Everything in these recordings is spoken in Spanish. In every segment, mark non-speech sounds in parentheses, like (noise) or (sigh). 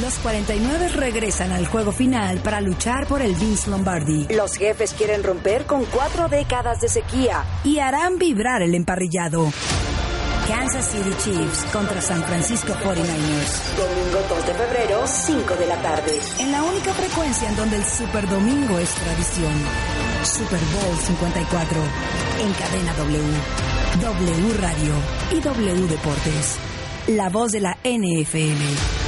Los 49 regresan al juego final para luchar por el Vince Lombardi. Los jefes quieren romper con cuatro décadas de sequía y harán vibrar el emparrillado. Kansas City Chiefs contra San Francisco 49ers. Domingo 2 de febrero, 5 de la tarde. En la única frecuencia en donde el Super Domingo es tradición. Super Bowl 54. En cadena W. W Radio y W Deportes. La voz de la NFL.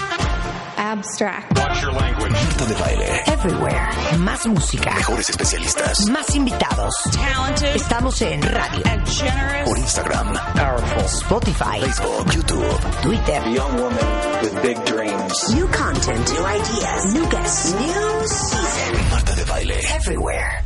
abstract. Marta de baile. Everywhere. Más música. Mejores especialistas. Más invitados. Estamos en radio, Por Instagram, Spotify, Facebook, YouTube. Twitter. young woman with big dreams. New content, new ideas, new guests, new season. Marta de baile. Everywhere.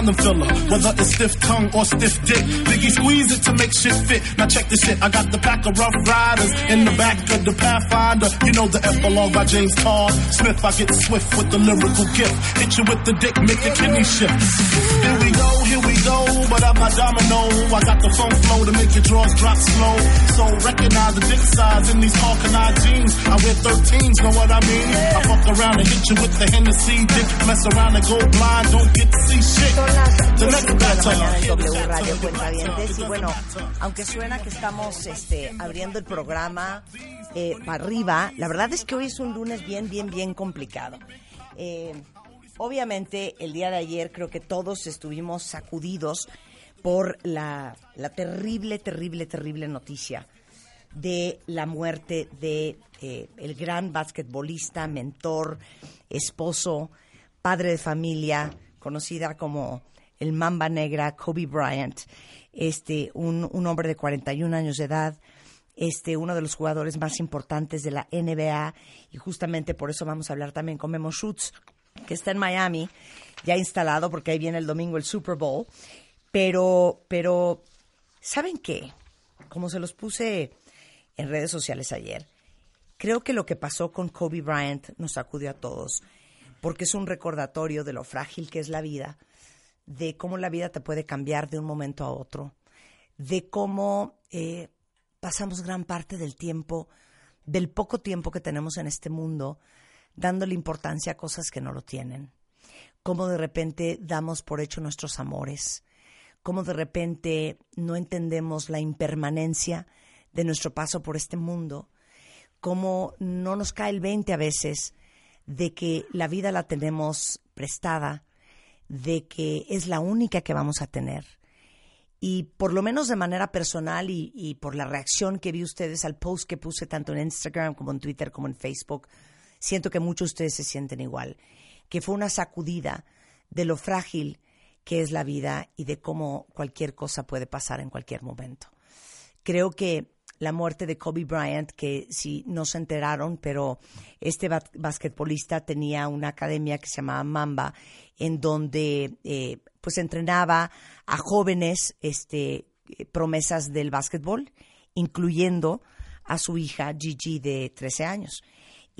Condom filler. Whether it's stiff tongue or stiff dick, Biggie squeeze it to make shit fit. Now check this shit, I got the pack of rough riders in the back of the Pathfinder. You know the epilogue by James Todd Smith. I get swift with the lyrical gift. Hit you with the dick, make your kidney shift. Here we go, but I'm not domino. I got the funk flow to make your drawers drop slow. So recognize the dick size in these Hawkeye jeans. I wear 13s, know what I mean? I fuck around and hit you with the Hennessy dick. Mess around and go blind, don't get to see shit. The 10 next battle. y bueno, aunque suena que estamos este, abriendo el programa eh, para arriba, la verdad es que hoy es un lunes bien, bien, bien complicado. Eh, obviamente el día de ayer creo que todos estuvimos sacudidos por la, terrible, terrible, terrible noticia de la muerte de eh, el gran basquetbolista, mentor, esposo, padre de familia, conocida como el Mamba Negra, Kobe Bryant, este, un, un hombre de 41 años de edad, este, uno de los jugadores más importantes de la NBA, y justamente por eso vamos a hablar también con Memo Schutz, que está en Miami, ya instalado, porque ahí viene el domingo el Super Bowl. Pero, pero, ¿saben qué? Como se los puse en redes sociales ayer, creo que lo que pasó con Kobe Bryant nos sacudió a todos, porque es un recordatorio de lo frágil que es la vida, de cómo la vida te puede cambiar de un momento a otro, de cómo eh, pasamos gran parte del tiempo, del poco tiempo que tenemos en este mundo, dándole importancia a cosas que no lo tienen, cómo de repente damos por hecho nuestros amores, cómo de repente no entendemos la impermanencia de nuestro paso por este mundo, cómo no nos cae el 20 a veces de que la vida la tenemos prestada, de que es la única que vamos a tener. Y por lo menos de manera personal y, y por la reacción que vi ustedes al post que puse tanto en Instagram como en Twitter como en Facebook, siento que muchos de ustedes se sienten igual, que fue una sacudida de lo frágil que es la vida y de cómo cualquier cosa puede pasar en cualquier momento. Creo que la muerte de Kobe Bryant, que si no se enteraron, pero este ba- basquetbolista tenía una academia que se llamaba Mamba, en donde eh, pues entrenaba a jóvenes este, eh, promesas del básquetbol, incluyendo a su hija Gigi de 13 años.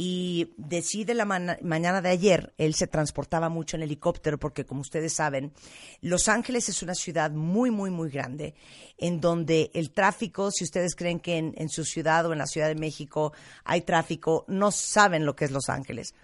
Y decide la mañana de ayer, él se transportaba mucho en helicóptero porque, como ustedes saben, Los Ángeles es una ciudad muy, muy, muy grande, en donde el tráfico, si ustedes creen que en, en su ciudad o en la Ciudad de México hay tráfico, no saben lo que es Los Ángeles.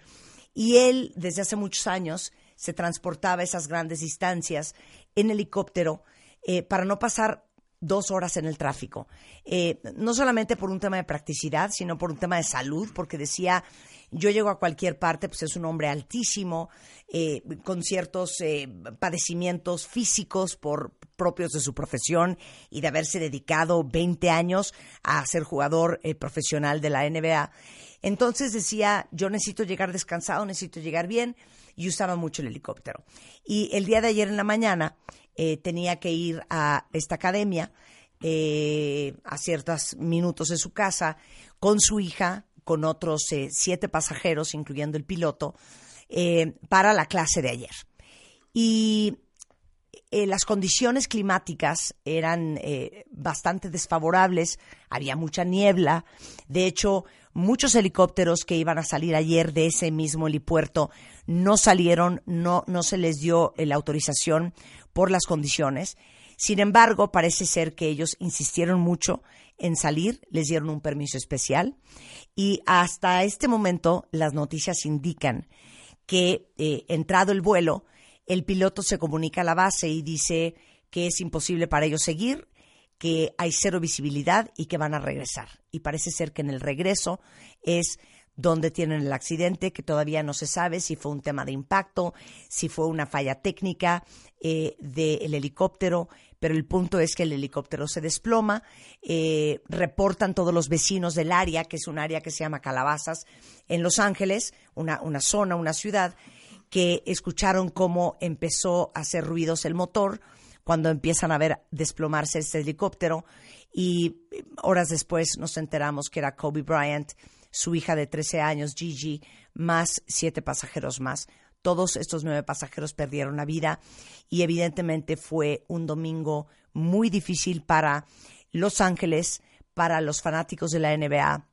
Y él, desde hace muchos años, se transportaba esas grandes distancias en helicóptero eh, para no pasar dos horas en el tráfico. Eh, no solamente por un tema de practicidad, sino por un tema de salud, porque decía, yo llego a cualquier parte, pues es un hombre altísimo, eh, con ciertos eh, padecimientos físicos por propios de su profesión y de haberse dedicado 20 años a ser jugador eh, profesional de la NBA. Entonces decía, yo necesito llegar descansado, necesito llegar bien, y usaba mucho el helicóptero. Y el día de ayer en la mañana eh, tenía que ir a esta academia eh, a ciertos minutos de su casa con su hija, con otros eh, siete pasajeros, incluyendo el piloto, para la clase de ayer. Y eh, las condiciones climáticas eran eh, bastante desfavorables, había mucha niebla, de hecho muchos helicópteros que iban a salir ayer de ese mismo helipuerto no salieron, no, no se les dio eh, la autorización por las condiciones. Sin embargo, parece ser que ellos insistieron mucho en salir, les dieron un permiso especial y hasta este momento las noticias indican que eh, entrado el vuelo, el piloto se comunica a la base y dice que es imposible para ellos seguir, que hay cero visibilidad y que van a regresar. Y parece ser que en el regreso es donde tienen el accidente, que todavía no se sabe si fue un tema de impacto, si fue una falla técnica eh, del helicóptero, pero el punto es que el helicóptero se desploma, eh, reportan todos los vecinos del área, que es un área que se llama Calabazas, en Los Ángeles, una, una zona, una ciudad, que escucharon cómo empezó a hacer ruidos el motor cuando empiezan a ver desplomarse este helicóptero y eh, horas después nos enteramos que era Kobe Bryant, su hija de 13 años, Gigi, más siete pasajeros más. Todos estos nueve pasajeros perdieron la vida y evidentemente fue un domingo muy difícil para Los Ángeles, para los fanáticos de la NBA,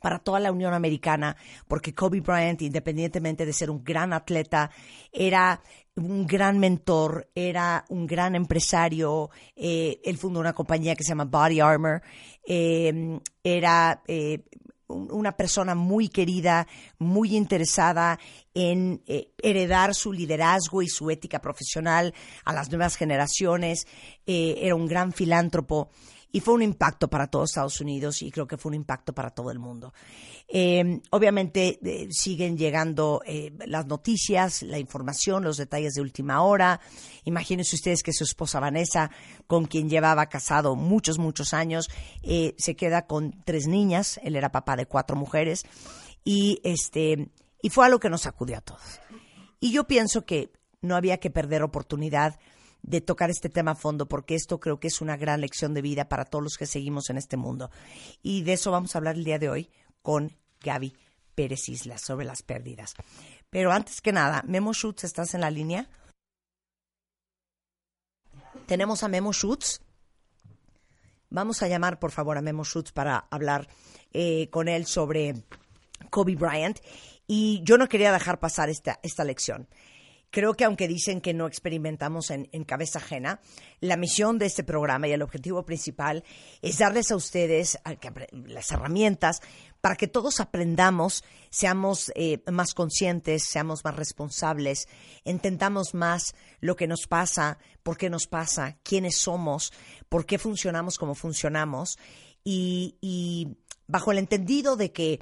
para toda la Unión Americana, porque Kobe Bryant, independientemente de ser un gran atleta, era un gran mentor, era un gran empresario. eh, él fundó una compañía que se llama Body Armor. eh, era eh, un- una persona muy querida, muy interesada en eh, heredar su liderazgo y su ética profesional a las nuevas generaciones. eh, era un gran filántropo y fue un impacto para todos Estados Unidos y creo que fue un impacto para todo el mundo. Eh, obviamente siguen llegando eh, las noticias, la información, los detalles de última hora. Imagínense ustedes que su esposa Vanessa, con quien llevaba casado muchos, muchos años, eh, se queda con tres niñas. Él era papá de cuatro mujeres y este y fue algo que nos sacudió a todos. Y yo pienso que no había que perder oportunidad de tocar este tema a fondo, porque esto creo que es una gran lección de vida para todos los que seguimos en este mundo. Y de eso vamos a hablar el día de hoy con Gaby Pérez Islas sobre las pérdidas. Pero antes que nada, Memo Schutz, ¿estás en la línea? Tenemos a Memo Schutz. Vamos a llamar, por favor, a Memo Schutz para hablar eh, con él sobre Kobe Bryant. Y yo no quería dejar pasar esta, esta lección. Creo que aunque dicen que no experimentamos en, cabeza ajena, la misión de este programa y el objetivo principal es darles a ustedes las herramientas para que todos aprendamos, seamos eh, más conscientes, seamos más responsables, entendamos más lo que nos pasa, por qué nos pasa, quiénes somos, por qué funcionamos como funcionamos y bajo el entendido de que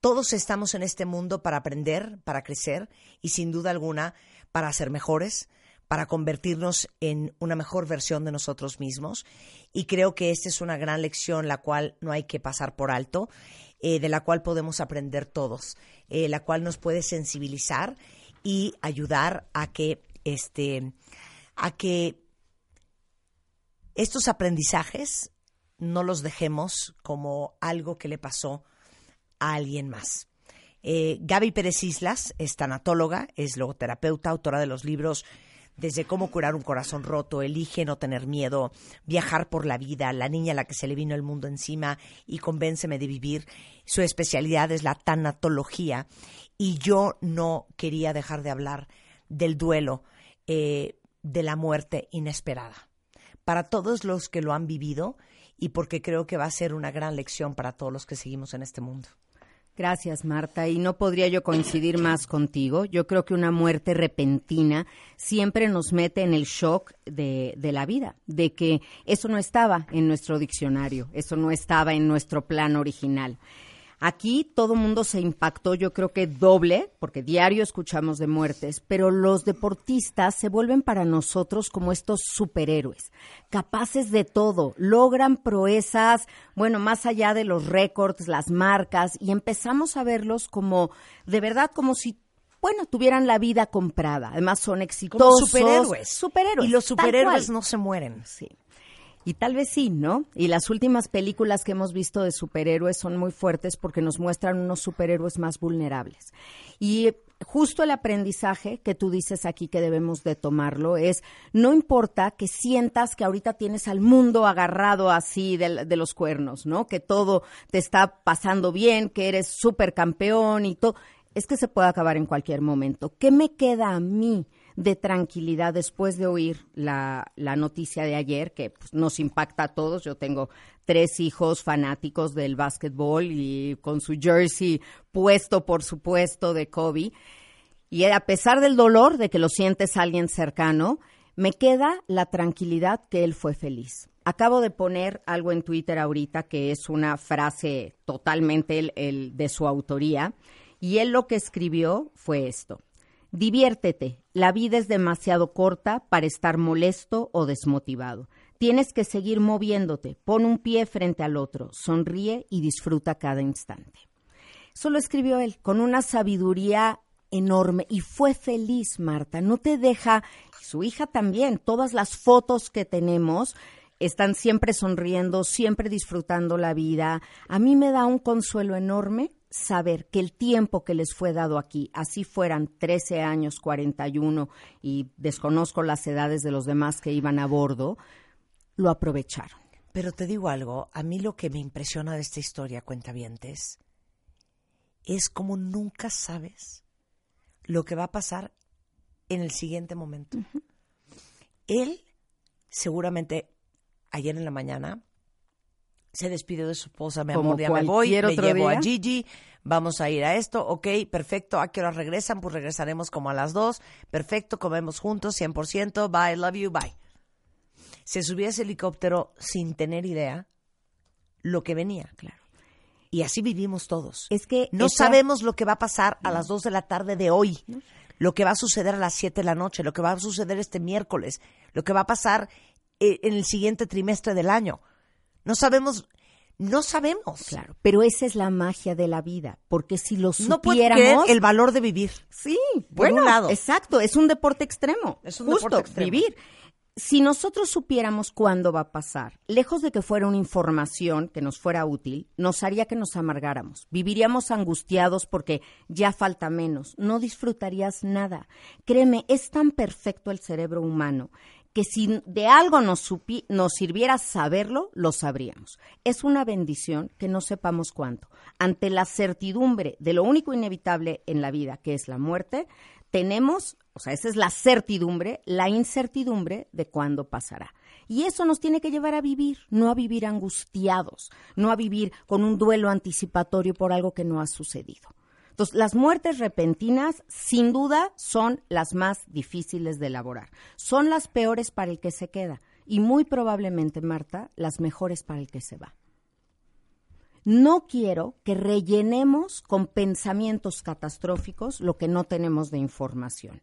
todos estamos en este mundo para aprender, para crecer y sin duda alguna para ser mejores, para convertirnos en una mejor versión de nosotros mismos. Y creo que esta es una gran lección la cual no hay que pasar por alto, eh, de la cual podemos aprender todos, eh, la cual nos puede sensibilizar y ayudar a que este a que estos aprendizajes no los dejemos como algo que le pasó a alguien más. Eh, Gaby Pérez Islas es tanatóloga, es logoterapeuta, autora de los libros desde cómo curar un corazón roto, elige no tener miedo, viajar por la vida, la niña a la que se le vino el mundo encima y convénceme de vivir. Su especialidad es la tanatología y yo no quería dejar de hablar del duelo, eh, de la muerte inesperada. Para todos los que lo han vivido y porque creo que va a ser una gran lección para todos los que seguimos en este mundo. Gracias, Marta. Y no podría yo coincidir más contigo. Yo creo que una muerte repentina siempre nos mete en el shock de, de, la vida, de que eso no estaba en nuestro diccionario, eso no estaba en nuestro plan original. Aquí todo mundo se impactó, yo creo que doble, porque diario escuchamos de muertes, pero los deportistas se vuelven para nosotros como estos superhéroes, capaces de todo, logran proezas, bueno, más allá de los récords, las marcas, y empezamos a verlos como, de verdad, como si bueno, tuvieran la vida comprada. Además son exitosos. Como superhéroes. Superhéroes. Y los superhéroes no se mueren. Sí. Y tal vez sí, ¿no? Y las últimas películas que hemos visto de superhéroes son muy fuertes porque nos muestran unos superhéroes más vulnerables. Y justo el aprendizaje que tú dices aquí que debemos de tomarlo es, no importa que sientas que ahorita tienes al mundo agarrado así de, de los cuernos, ¿no? Que todo te está pasando bien, que eres supercampeón y todo. Es que se puede acabar en cualquier momento. ¿Qué me queda a mí? De tranquilidad después de oír la, la noticia de ayer, que pues, nos impacta a todos. Yo tengo tres hijos fanáticos del básquetbol y con su jersey puesto, por supuesto, de Kobe. Y a pesar del dolor de que lo sientes alguien cercano, me queda la tranquilidad que él fue feliz. Acabo de poner algo en Twitter ahorita que es una frase totalmente el, el de su autoría. Y él lo que escribió fue esto. Diviértete, la vida es demasiado corta para estar molesto o desmotivado. Tienes que seguir moviéndote, pon un pie frente al otro, sonríe y disfruta cada instante. Eso lo escribió él con una sabiduría enorme y fue feliz, Marta. No te deja, su hija también, todas las fotos que tenemos están siempre sonriendo, siempre disfrutando la vida. A mí me da un consuelo enorme saber que el tiempo que les fue dado aquí, así fueran 13 años, 41, y desconozco las edades de los demás que iban a bordo, lo aprovecharon. Pero te digo algo, a mí lo que me impresiona de esta historia, cuentavientes, es como nunca sabes lo que va a pasar en el siguiente momento. Uh -huh. Él, seguramente, ayer en la mañana, se despidió de su esposa, mi amor, ya me voy, me llevo día. a Gigi, vamos a ir a esto, ok, perfecto, ¿a qué hora regresan? Pues regresaremos como a las dos, perfecto, comemos juntos, 100%, bye, love you, bye. Se subió a ese helicóptero sin tener idea lo que venía. Claro. Y así vivimos todos. Es que no esa- sabemos lo que va a pasar a las 2 de la tarde de hoy, lo que va a suceder a las 7 de la noche, lo que va a suceder este miércoles, lo que va a pasar eh, en el siguiente trimestre del año. No sabemos, no sabemos. Claro, pero esa es la magia de la vida, porque si lo No supiéramos, el valor de vivir. Sí, Por bueno, un lado. exacto, es un deporte extremo. Es un justo, deporte extremo. vivir. Si nosotros supiéramos cuándo va a pasar, lejos de que fuera una información que nos fuera útil, nos haría que nos amargáramos. Viviríamos angustiados porque ya falta menos. No disfrutarías nada. Créeme, es tan perfecto el cerebro humano que si de algo nos, supi- nos sirviera saberlo, lo sabríamos. Es una bendición que no sepamos cuánto. Ante la certidumbre de lo único inevitable en la vida, que es la muerte, tenemos, o sea, esa es la certidumbre, la incertidumbre de cuándo pasará. Y eso nos tiene que llevar a vivir, no a vivir angustiados, no a vivir con un duelo anticipatorio por algo que no ha sucedido. Entonces, las muertes repentinas, sin duda, son las más difíciles de elaborar. Son las peores para el que se queda y muy probablemente, Marta, las mejores para el que se va. No quiero que rellenemos con pensamientos catastróficos lo que no tenemos de información.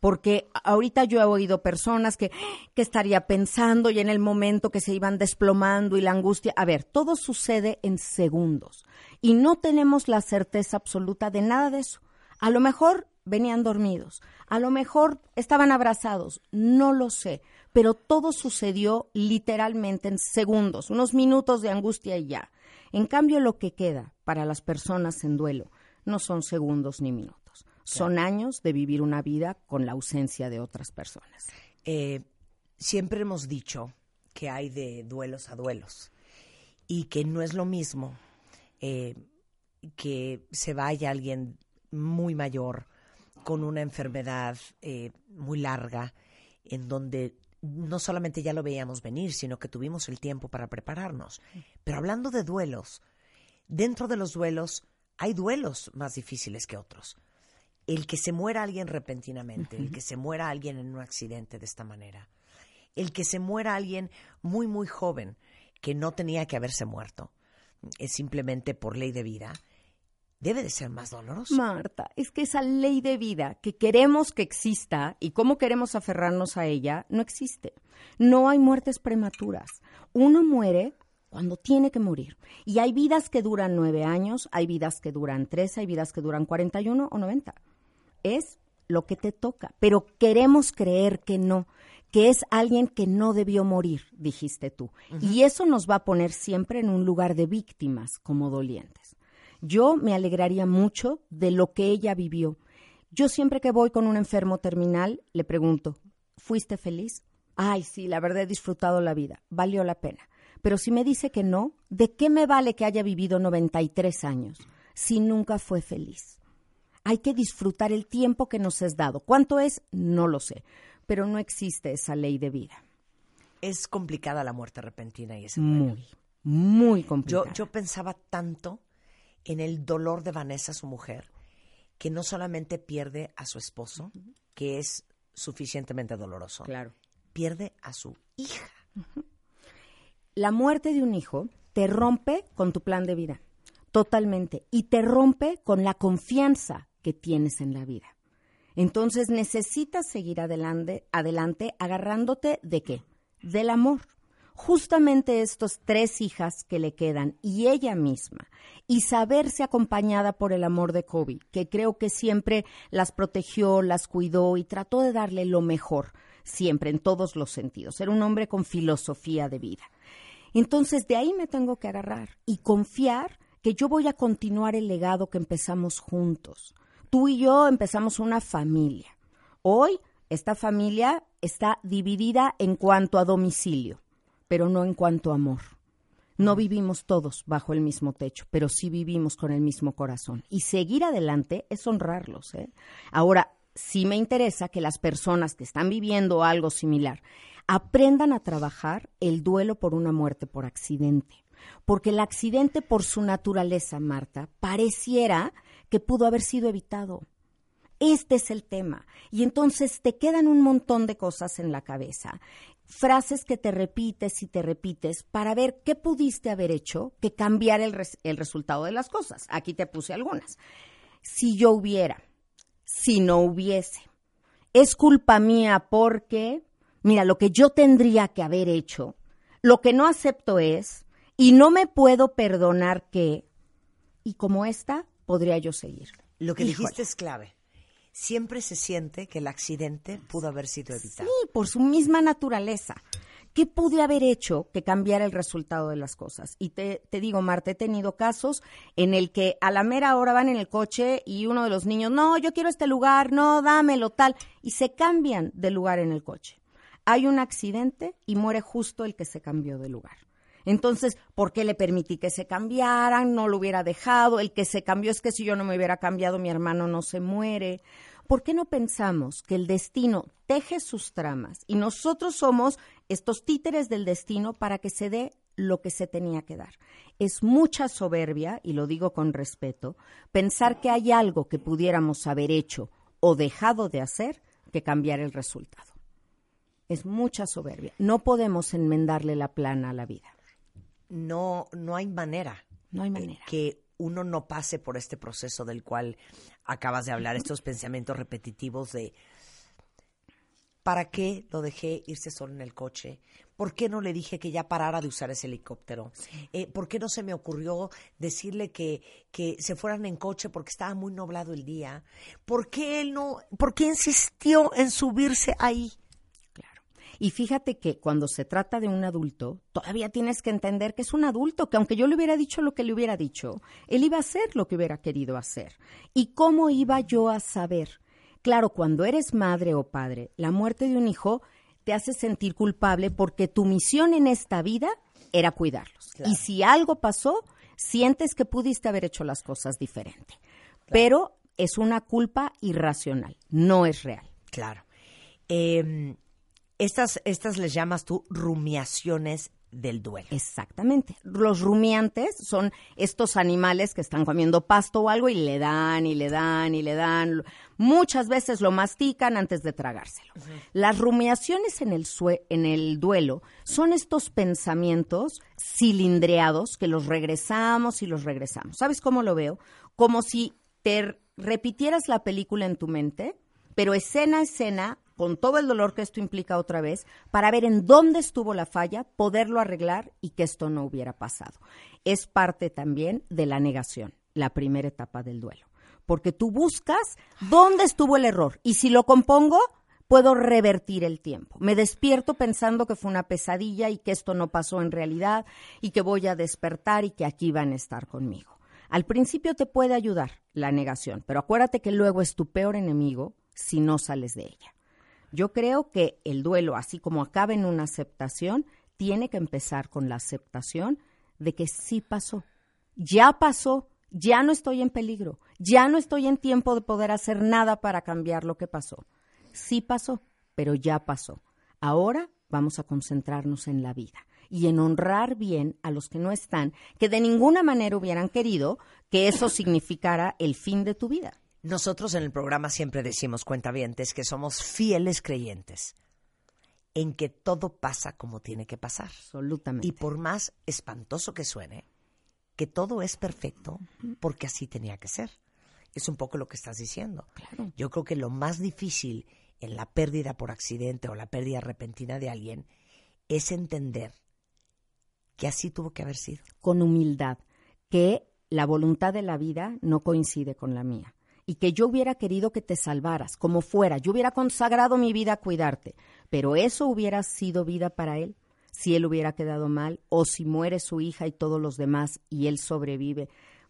Porque ahorita yo he oído personas que, que estaría pensando y en el momento que se iban desplomando y la angustia. A ver, todo sucede en segundos y no tenemos la certeza absoluta de nada de eso. A lo mejor venían dormidos, a lo mejor estaban abrazados, no lo sé, pero todo sucedió literalmente en segundos, unos minutos de angustia y ya. En cambio, lo que queda para las personas en duelo no son segundos ni minutos, son años de vivir una vida con la ausencia de otras personas. Eh, siempre hemos dicho que hay de duelos a duelos y que no es lo mismo eh, que se vaya alguien muy mayor con una enfermedad eh, muy larga en donde no solamente ya lo veíamos venir, sino que tuvimos el tiempo para prepararnos. Pero hablando de duelos, dentro de los duelos hay duelos más difíciles que otros. El que se muera alguien repentinamente, el que se muera alguien en un accidente de esta manera, el que se muera alguien muy, muy joven, que no tenía que haberse muerto, es simplemente por ley de vida, debe de ser más doloroso. Marta, es que esa ley de vida que queremos que exista y cómo queremos aferrarnos a ella, no existe. No hay muertes prematuras. Uno muere cuando tiene que morir. Y hay vidas que duran nueve años, hay vidas que duran tres, hay vidas que duran 41 o 90. Es lo que te toca, pero queremos creer que no, que es alguien que no debió morir, dijiste tú. Y eso nos va a poner siempre en un lugar de víctimas como dolientes. Yo me alegraría mucho de lo que ella vivió. Yo siempre que voy con un enfermo terminal le pregunto, ¿fuiste feliz? Ay, sí, la verdad he disfrutado la vida, valió la pena. Pero si me dice que no, ¿de qué me vale que haya vivido 93 años si nunca fue feliz? Hay que disfrutar el tiempo que nos es dado. ¿Cuánto es? No lo sé, pero no existe esa ley de vida. Es complicada la muerte repentina y duelo. Muy, muy complicada. yo pensaba tanto en el dolor de Vanessa, su mujer, que no solamente pierde a su esposo, que es suficientemente doloroso, Claro. pierde a su hija. la muerte de un hijo te rompe con tu plan de vida, totalmente, y te rompe con la confianza que tienes en la vida. Entonces necesitas seguir adelante, adelante agarrándote de qué? Del amor. Justamente estos tres hijas que le quedan y ella misma, y saberse acompañada por el amor de Kobe, que creo que siempre las protegió, las cuidó y trató de darle lo mejor, siempre, en todos los sentidos. Era un hombre con filosofía de vida. Entonces de ahí me tengo que agarrar y confiar que yo voy a continuar el legado que empezamos juntos. Tú y yo empezamos una familia. Hoy esta familia está dividida en cuanto a domicilio, pero no en cuanto a amor. No vivimos todos bajo el mismo techo, pero sí vivimos con el mismo corazón. Y seguir adelante es honrarlos. ¿eh? Ahora, sí me interesa que las personas que están viviendo algo similar aprendan a trabajar el duelo por una muerte por accidente. Porque el accidente por su naturaleza, Marta, pareciera que pudo haber sido evitado. Este es el tema. Y entonces te quedan un montón de cosas en la cabeza, frases que te repites y te repites para ver qué pudiste haber hecho que cambiar el, el resultado de las cosas. Aquí te puse algunas. Si yo hubiera, si no hubiese, es culpa mía porque, mira, lo que yo tendría que haber hecho, lo que no acepto es, y no me puedo perdonar que, y como esta, podría yo seguir. Lo que Híjole. dijiste es clave. Siempre se siente que el accidente pudo haber sido evitado. Sí, por su misma naturaleza. ¿Qué pude haber hecho que cambiara el resultado de las cosas? Y te, te digo, Marta, he tenido casos en el que a la mera hora van en el coche y uno de los niños, no, yo quiero este lugar, no, dámelo, tal, y se cambian de lugar en el coche. Hay un accidente y muere justo el que se cambió de lugar. Entonces, ¿por qué le permití que se cambiaran? No lo hubiera dejado. El que se cambió es que si yo no me hubiera cambiado, mi hermano no se muere. ¿Por qué no pensamos que el destino teje sus tramas y nosotros somos estos títeres del destino para que se dé lo que se tenía que dar? Es mucha soberbia, y lo digo con respeto, pensar que hay algo que pudiéramos haber hecho o dejado de hacer que cambiar el resultado. Es mucha soberbia. No podemos enmendarle la plana a la vida. No, no hay manera No hay manera. que uno no pase por este proceso del cual acabas de hablar, estos pensamientos repetitivos de ¿Para qué lo dejé irse solo en el coche? ¿Por qué no le dije que ya parara de usar ese helicóptero? Eh, ¿Por qué no se me ocurrió decirle que, que se fueran en coche porque estaba muy nublado el día? ¿Por qué él no, por qué insistió en subirse ahí? Y fíjate que cuando se trata de un adulto, todavía tienes que entender que es un adulto, que aunque yo le hubiera dicho lo que le hubiera dicho, él iba a hacer lo que hubiera querido hacer. ¿Y cómo iba yo a saber? Claro, cuando eres madre o padre, la muerte de un hijo te hace sentir culpable porque tu misión en esta vida era cuidarlos. Y si algo pasó, sientes que pudiste haber hecho las cosas diferente. Pero es una culpa irracional, no es real. Claro. Eh, estas, estas les llamas tú rumiaciones del duelo. Exactamente. Los rumiantes son estos animales que están comiendo pasto o algo y le dan y le dan y le dan. Muchas veces lo mastican antes de tragárselo. Las rumiaciones en el, sue- en el duelo son estos pensamientos cilindreados que los regresamos y los regresamos. ¿Sabes cómo lo veo? Como si te repitieras la película en tu mente, pero escena a escena, con todo el dolor que esto implica otra vez, para ver en dónde estuvo la falla, poderlo arreglar y que esto no hubiera pasado. Es parte también de la negación, la primera etapa del duelo. Porque tú buscas dónde estuvo el error y si lo compongo, puedo revertir el tiempo. Me despierto pensando que fue una pesadilla y que esto no pasó en realidad y que voy a despertar y que aquí van a estar conmigo. Al principio te puede ayudar la negación, pero acuérdate que luego es tu peor enemigo si no sales de ella. Yo creo que el duelo, así como acaba en una aceptación, tiene que empezar con la aceptación de que sí pasó. Ya pasó, ya no estoy en peligro, ya no estoy en tiempo de poder hacer nada para cambiar lo que pasó. Sí pasó, pero ya pasó. Ahora vamos a concentrarnos en la vida y en honrar bien a los que no están, que de ninguna manera hubieran querido que eso significara el fin de tu vida. Nosotros en el programa siempre decimos, cuentavientes, que somos fieles creyentes en que todo pasa como tiene que pasar. Absolutamente. Y por más espantoso que suene, que todo es perfecto porque así tenía que ser. Es un poco lo que estás diciendo. Yo creo que lo más difícil en la pérdida por accidente o la pérdida repentina de alguien es entender que así tuvo que haber sido. con humildad, que la voluntad de la vida no coincide con la mía y que yo hubiera querido que te salvaras, como fuera, yo hubiera consagrado mi vida a cuidarte, pero eso hubiera sido vida para él, si él hubiera quedado mal, o si muere su hija y todos los demás y él sobrevive,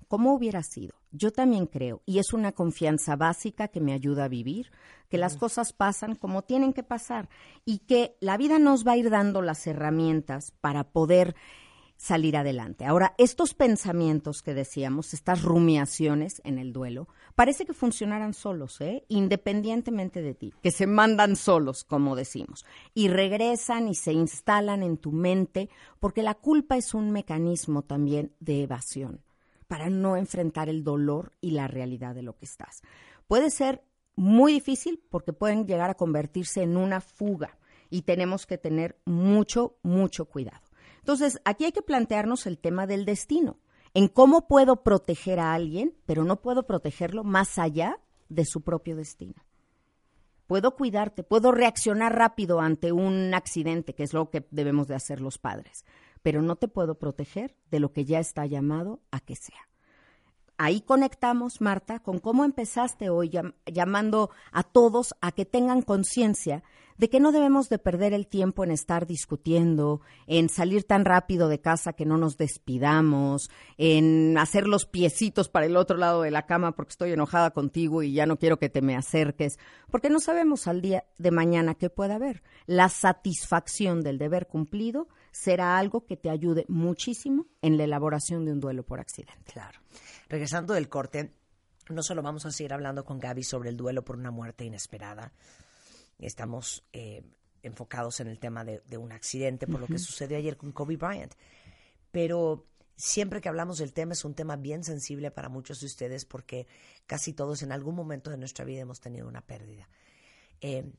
¿cómo hubiera sido? Yo también creo, y es una confianza básica que me ayuda a vivir, que las cosas pasan como tienen que pasar y que la vida nos va a ir dando las herramientas para poder salir adelante. Ahora, estos pensamientos que decíamos, estas rumiaciones en el duelo, parece que funcionaran solos, ¿eh? independientemente de ti, que se mandan solos, como decimos, y regresan y se instalan en tu mente, porque la culpa es un mecanismo también de evasión, para no enfrentar el dolor y la realidad de lo que estás. Puede ser muy difícil porque pueden llegar a convertirse en una fuga y tenemos que tener mucho, mucho cuidado. Entonces, aquí hay que plantearnos el tema del destino, en cómo puedo proteger a alguien, pero no puedo protegerlo más allá de su propio destino. Puedo cuidarte, puedo reaccionar rápido ante un accidente, que es lo que debemos de hacer los padres, pero no te puedo proteger de lo que ya está llamado a que sea. Ahí conectamos, Marta, con cómo empezaste hoy llam- llamando a todos a que tengan conciencia de que no debemos de perder el tiempo en estar discutiendo, en salir tan rápido de casa que no nos despidamos, en hacer los piecitos para el otro lado de la cama porque estoy enojada contigo y ya no quiero que te me acerques, porque no sabemos al día de mañana qué puede haber. La satisfacción del deber cumplido será algo que te ayude muchísimo en la elaboración de un duelo por accidente. Claro. Regresando del corte, no solo vamos a seguir hablando con Gaby sobre el duelo por una muerte inesperada, estamos eh, enfocados en el tema de, de un accidente por lo que sucedió ayer con Kobe Bryant, pero siempre que hablamos del tema es un tema bien sensible para muchos de ustedes porque casi todos en algún momento de nuestra vida hemos tenido una pérdida. Eh,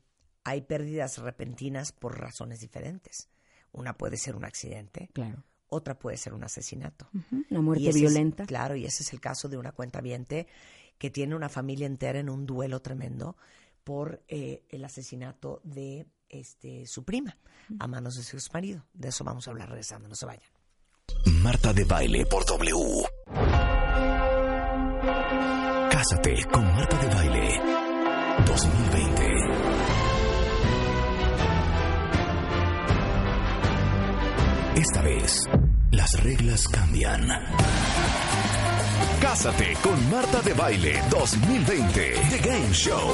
hay pérdidas repentinas por razones diferentes. Una puede ser un accidente, Claro. otra puede ser un asesinato. Una muerte Y ese es- violenta. claro, y ese es el caso de una cuenta que tiene una familia entera en un duelo tremendo por eh, el asesinato de este, su prima a manos de su ex marido. De eso vamos a hablar regresando, no se vayan. Marta de Baile por W. Cásate con Marta de Baile 2020. Esta vez, las reglas cambian. Cásate con Marta de Baile 2020. The Game Show.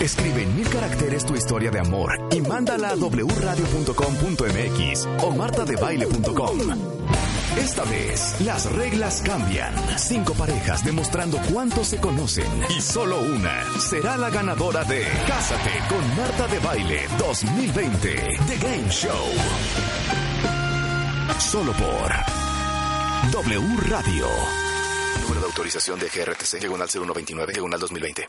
Escribe en mil caracteres tu historia de amor y mándala a wradio.com.mx o martadebaile.com. Esta vez, las reglas cambian. Cinco parejas demostrando cuánto se conocen y solo una será la ganadora de Cásate con Marta de Baile 2020. The Game Show. Solo por W Radio. Número de autorización de GRTC, diagonal 0129, diagonal 2020.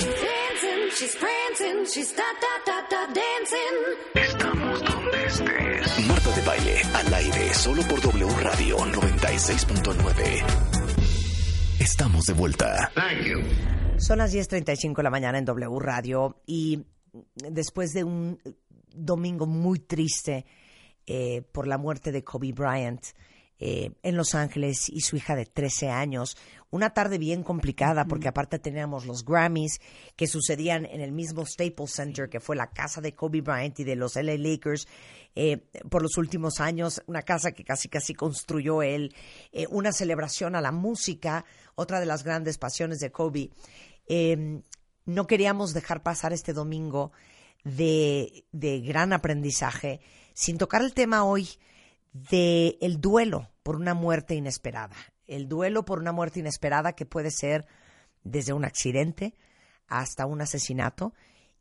Dancing, she's prancing, she's da da da da dancing. Estamos donde estés. Marta de Baile, al aire, solo por W Radio 96.9. Estamos de vuelta. Son las 10.35 de la mañana en W Radio y después de un domingo muy triste eh, por la muerte de Kobe Bryant eh, en Los Ángeles y su hija de 13 años, una tarde bien complicada porque aparte teníamos los Grammys que sucedían en el mismo Staples Center que fue la casa de Kobe Bryant y de los LA Lakers eh, por los últimos años, una casa que casi casi construyó él, una celebración a la música, otra de las grandes pasiones de Kobe. Eh, no queríamos dejar pasar este domingo de, de gran aprendizaje sin tocar el tema hoy de el duelo por una muerte inesperada. El duelo por una muerte inesperada que puede ser desde un accidente hasta un asesinato.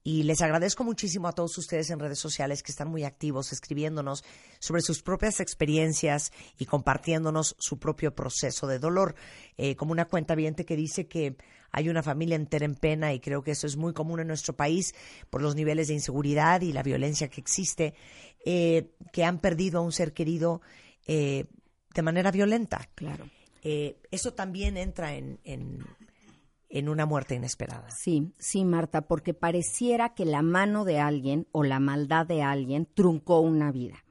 Y les agradezco muchísimo a todos ustedes en redes sociales que están muy activos escribiéndonos sobre sus propias experiencias y compartiéndonos su propio proceso de dolor. Eh, como una cuenta viente que dice que hay una familia entera en pena y creo que eso es muy común en nuestro país por los niveles de inseguridad y la violencia que existe, eh, que han perdido a un ser querido eh, de manera violenta. Claro. Eh, eso también entra en, en, en una muerte inesperada. Sí, sí, Marta, porque pareciera que la mano de alguien o la maldad de alguien truncó una vida.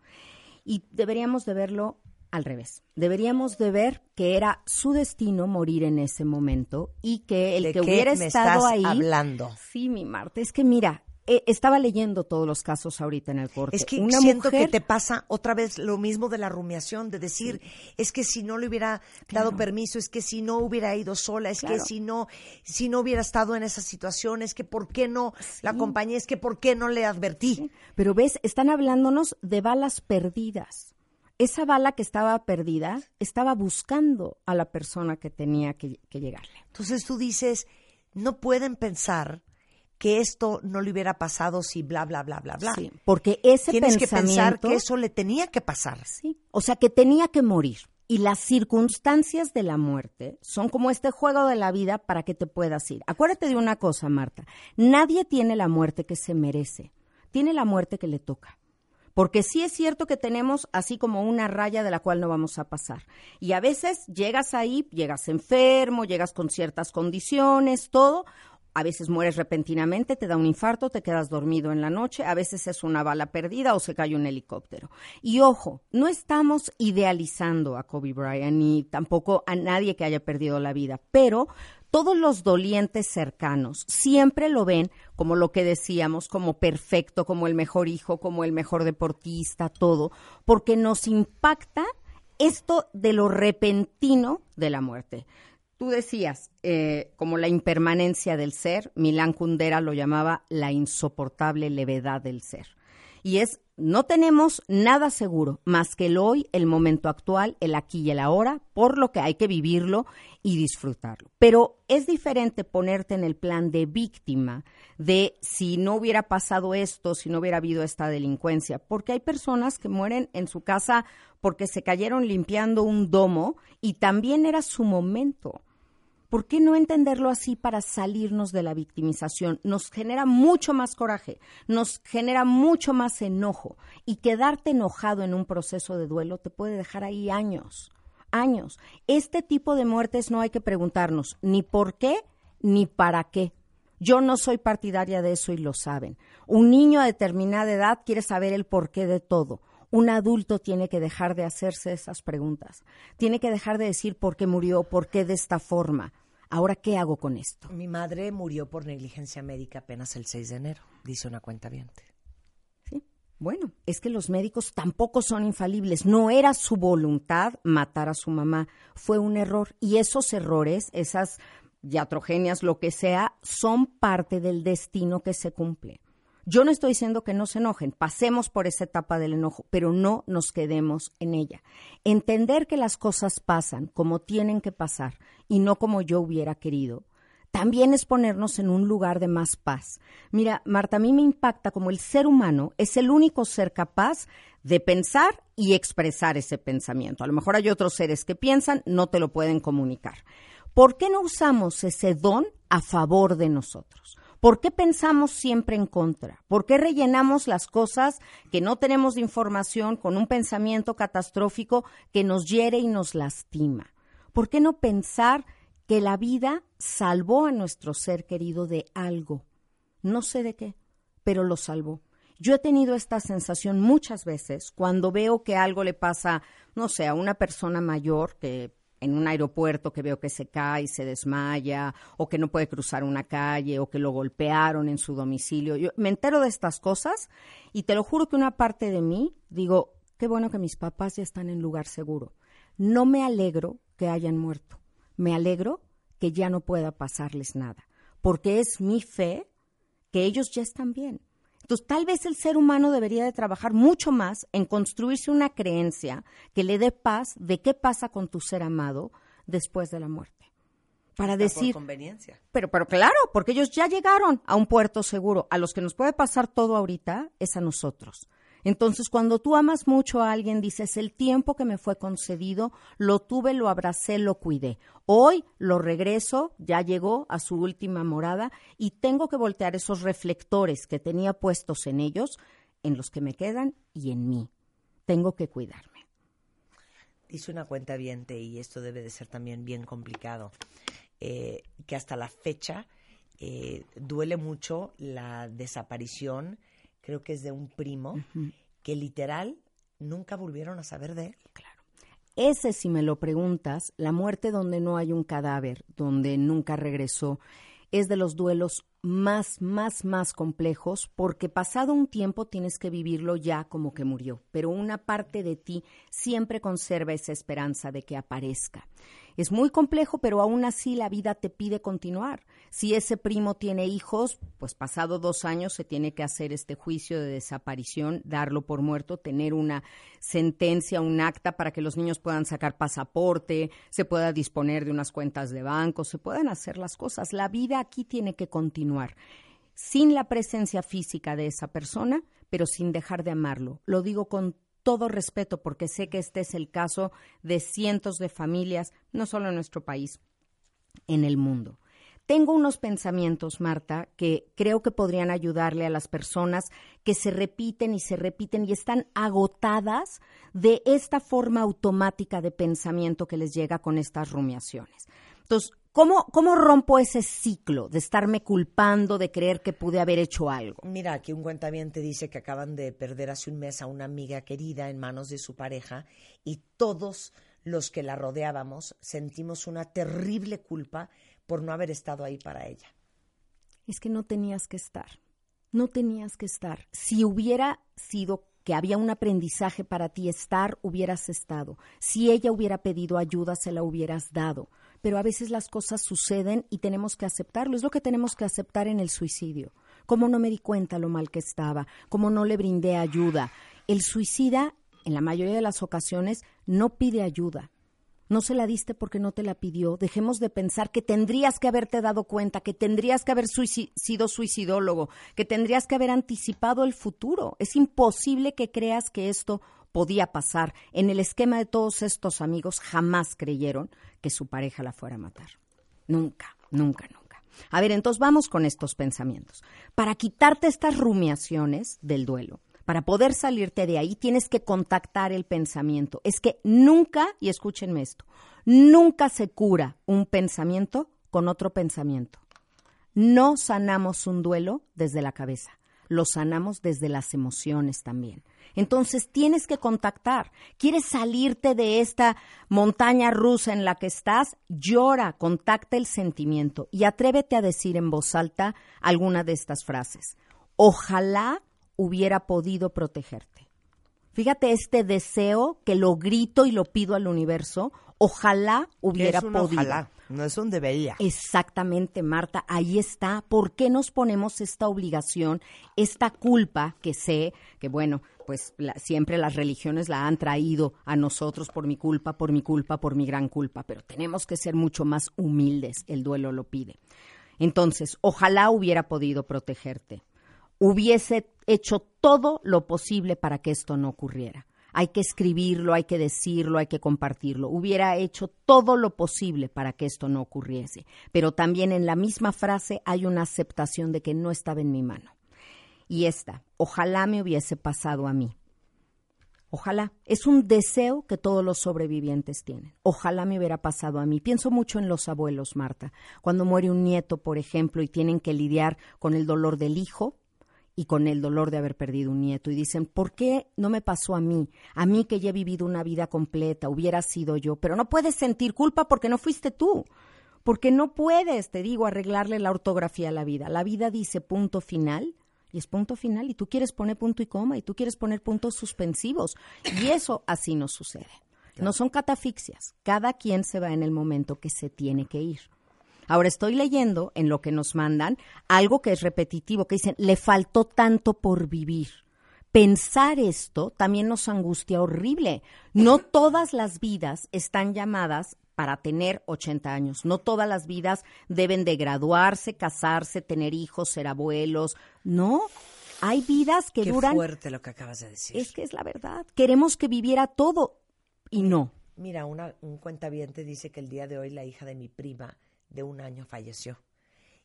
Y deberíamos de verlo al revés. Deberíamos de ver que era su destino morir en ese momento y que el ¿De que qué hubiera me estado estás ahí. hablando? Sí, mi Marta, es que mira, eh, estaba leyendo todos los casos ahorita en el corte. Es que Una siento mujer, que te pasa otra vez lo mismo de la rumiación, de decir, es que si no le hubiera dado permiso, es que si no hubiera ido sola, es que si no, si no hubiera estado en esa situación, es que por qué no la acompañé, es que por qué no le advertí. Pero ves, están hablándonos de balas perdidas. Esa bala que estaba perdida estaba buscando a la persona que tenía que, que llegarle. Entonces tú dices, no pueden pensar que esto no le hubiera pasado si bla, bla, bla, bla, bla. Sí, porque ese Tienes que pensar pensamiento- que eso le tenía que pasar. Sí, o sea, que tenía que morir. Y las circunstancias de la muerte son como este juego de la vida para que te puedas ir. Acuérdate de una cosa, Marta. Nadie tiene la muerte que se merece. Tiene la muerte que le toca. Porque sí es cierto que tenemos así como una raya de la cual no vamos a pasar. Y a veces llegas ahí, llegas enfermo, llegas con ciertas condiciones, todo. A veces mueres repentinamente, te da un infarto, te quedas dormido en la noche, a veces es una bala perdida o se cae un helicóptero. Y ojo, no estamos idealizando a Kobe Bryant ni tampoco a nadie que haya perdido la vida, pero todos los dolientes cercanos siempre lo ven como lo que decíamos, como perfecto, como el mejor hijo, como el mejor deportista, todo, porque nos impacta esto de lo repentino de la muerte. Tú decías, eh, como la impermanencia del ser, Milán Kundera lo llamaba la insoportable levedad del ser. Y es, no tenemos nada seguro más que el hoy, el momento actual, el aquí y el ahora, por lo que hay que vivirlo y disfrutarlo. Pero es diferente ponerte en el plan de víctima de si no hubiera pasado esto, si no hubiera habido esta delincuencia, porque hay personas que mueren en su casa porque se cayeron limpiando un domo y también era su momento. ¿Por qué no entenderlo así para salirnos de la victimización? Nos genera mucho más coraje, nos genera mucho más enojo y quedarte enojado en un proceso de duelo te puede dejar ahí años. años. Este tipo de muertes no hay que preguntarnos ni por qué ni para qué. Yo no soy partidaria de eso y lo saben. Un niño a determinada edad quiere saber el porqué de todo. Un adulto tiene que dejar de hacerse esas preguntas. Tiene que dejar de decir por qué murió, por qué de esta forma. Ahora, ¿qué hago con esto? Mi madre murió por negligencia médica apenas el 6 de enero, dice una cuenta viente. Sí. Bueno, es que los médicos tampoco son infalibles. No era su voluntad matar a su mamá. Fue un error. Y esos errores, esas iatrogenias, lo que sea, son parte del destino que se cumple. Yo no estoy diciendo que no se enojen, pasemos por esa etapa del enojo, pero no nos quedemos en ella. Entender que las cosas pasan como tienen que pasar y no como yo hubiera querido, también es ponernos en un lugar de más paz. Mira, Marta, a mí me impacta como el ser humano es el único ser capaz de pensar y expresar ese pensamiento. A lo mejor hay otros seres que piensan, no te lo pueden comunicar. ¿Por qué no usamos ese don a favor de nosotros? ¿Por qué pensamos siempre en contra? ¿Por qué rellenamos las cosas que no tenemos de información con un pensamiento catastrófico que nos hiere y nos lastima? ¿Por qué no pensar que la vida salvó a nuestro ser querido de algo? No sé de qué, pero lo salvó. Yo he tenido esta sensación muchas veces cuando veo que algo le pasa, no sé, a una persona mayor que en un aeropuerto que veo que se cae y se desmaya, o que no puede cruzar una calle, o que lo golpearon en su domicilio. Yo me entero de estas cosas y te lo juro que una parte de mí digo, qué bueno que mis papás ya están en lugar seguro. No me alegro que hayan muerto, me alegro que ya no pueda pasarles nada, porque es mi fe que ellos ya están bien. Entonces, tal vez el ser humano debería de trabajar mucho más en construirse una creencia que le dé paz de qué pasa con tu ser amado después de la muerte. Para decir, Por conveniencia. pero, pero claro, porque ellos ya llegaron a un puerto seguro. A los que nos puede pasar todo ahorita es a nosotros. Entonces, cuando tú amas mucho a alguien, dices, el tiempo que me fue concedido, lo tuve, lo abracé, lo cuidé. Hoy lo regreso, ya llegó a su última morada y tengo que voltear esos reflectores que tenía puestos en ellos, en los que me quedan y en mí. Tengo que cuidarme. Dice una cuenta viente, y esto debe de ser también bien complicado, eh, que hasta la fecha eh, duele mucho la desaparición, creo que es de un primo, que literal nunca volvieron a saber de él. Ese, si me lo preguntas, la muerte donde no hay un cadáver, donde nunca regresó, es de los duelos más, más, más complejos, porque pasado un tiempo tienes que vivirlo ya como que murió, pero una parte de ti siempre conserva esa esperanza de que aparezca. Es muy complejo, pero aún así la vida te pide continuar. Si ese primo tiene hijos, pues pasado dos años se tiene que hacer este juicio de desaparición, darlo por muerto, tener una sentencia, un acta para que los niños puedan sacar pasaporte, se pueda disponer de unas cuentas de banco, se puedan hacer las cosas. La vida aquí tiene que continuar sin la presencia física de esa persona, pero sin dejar de amarlo. Lo digo con todo respeto porque sé que este es el caso de cientos de familias, no solo en nuestro país, en el mundo. Tengo unos pensamientos, Marta, que creo que podrían ayudarle a las personas que se repiten y se repiten y están agotadas de esta forma automática de pensamiento que les llega con estas rumiaciones. Entonces, ¿cómo, cómo rompo ese ciclo de estarme culpando, de creer que pude haber hecho algo? Mira, aquí un cuentaviente dice que acaban de perder hace un mes a una amiga querida en manos de su pareja y todos los que la rodeábamos sentimos una terrible culpa por no haber estado ahí para ella. Es que no tenías que estar, no tenías que estar. Si hubiera sido que había un aprendizaje para ti estar, hubieras estado. Si ella hubiera pedido ayuda, se la hubieras dado. Pero a veces las cosas suceden y tenemos que aceptarlo. Es lo que tenemos que aceptar en el suicidio. Cómo no me di cuenta lo mal que estaba, cómo no le brindé ayuda. El suicida, en la mayoría de las ocasiones, no pide ayuda. No se la diste porque no te la pidió. Dejemos de pensar que tendrías que haberte dado cuenta, que tendrías que haber sido suicidólogo, que tendrías que haber anticipado el futuro. Es imposible que creas que esto podía pasar. En el esquema de todos estos amigos jamás creyeron que su pareja la fuera a matar. Nunca, nunca, nunca. A ver, entonces vamos con estos pensamientos. Para quitarte estas rumiaciones del duelo, Para poder salirte de ahí tienes que contactar el pensamiento. Es que nunca, y escúchenme esto, nunca se cura un pensamiento con otro pensamiento. No sanamos un duelo desde la cabeza, lo sanamos desde las emociones también. Entonces tienes que contactar. ¿Quieres salirte de esta montaña rusa en la que estás? Llora, contacta el sentimiento y atrévete a decir en voz alta alguna de estas frases. Ojalá hubiera podido protegerte. Fíjate este deseo que lo grito y lo pido al universo. Ojalá hubiera es un podido. ojalá, no es un debería. Exactamente, Marta, ahí está. ¿Por qué nos ponemos esta obligación, esta culpa que sé que, bueno, pues la- siempre las religiones la han traído a nosotros por mi culpa, por mi culpa, por mi gran culpa, pero tenemos que ser mucho más humildes, el duelo lo pide. Entonces, ojalá hubiera podido protegerte, hubiese hecho todo lo posible para que esto no ocurriera. Hay que escribirlo, hay que decirlo, hay que compartirlo. Hubiera hecho todo lo posible para que esto no ocurriese. Pero también en la misma frase hay una aceptación de que no estaba en mi mano. Y esta, ojalá me hubiese pasado a mí. Ojalá. Es un deseo que todos los sobrevivientes tienen. Ojalá me hubiera pasado a mí. Pienso mucho en los abuelos, Marta. Cuando muere un nieto, por ejemplo, y tienen que lidiar con el dolor del hijo y con el dolor de haber perdido un nieto. Y dicen, ¿por qué no me pasó a mí? A mí que ya he vivido una vida completa, hubiera sido yo. Pero no puedes sentir culpa porque no fuiste tú. Porque no puedes, te digo, arreglarle la ortografía a la vida. La vida dice punto final y es punto final y tú quieres poner punto y coma y tú quieres poner puntos suspensivos. Y eso así no sucede. No son catafixias. Cada quien se va en el momento que se tiene que ir. Ahora estoy leyendo en lo que nos mandan algo que es repetitivo, que dicen, le faltó tanto por vivir. Pensar esto también nos angustia horrible. No (laughs) todas las vidas están llamadas para tener 80 años. No todas las vidas deben de graduarse, casarse, tener hijos, ser abuelos. No, hay vidas que Qué duran... fuerte lo que acabas de decir. Es que es la verdad. Queremos que viviera todo y no. Mira, una, un cuentaviente dice que el día de hoy la hija de mi prima de un año falleció.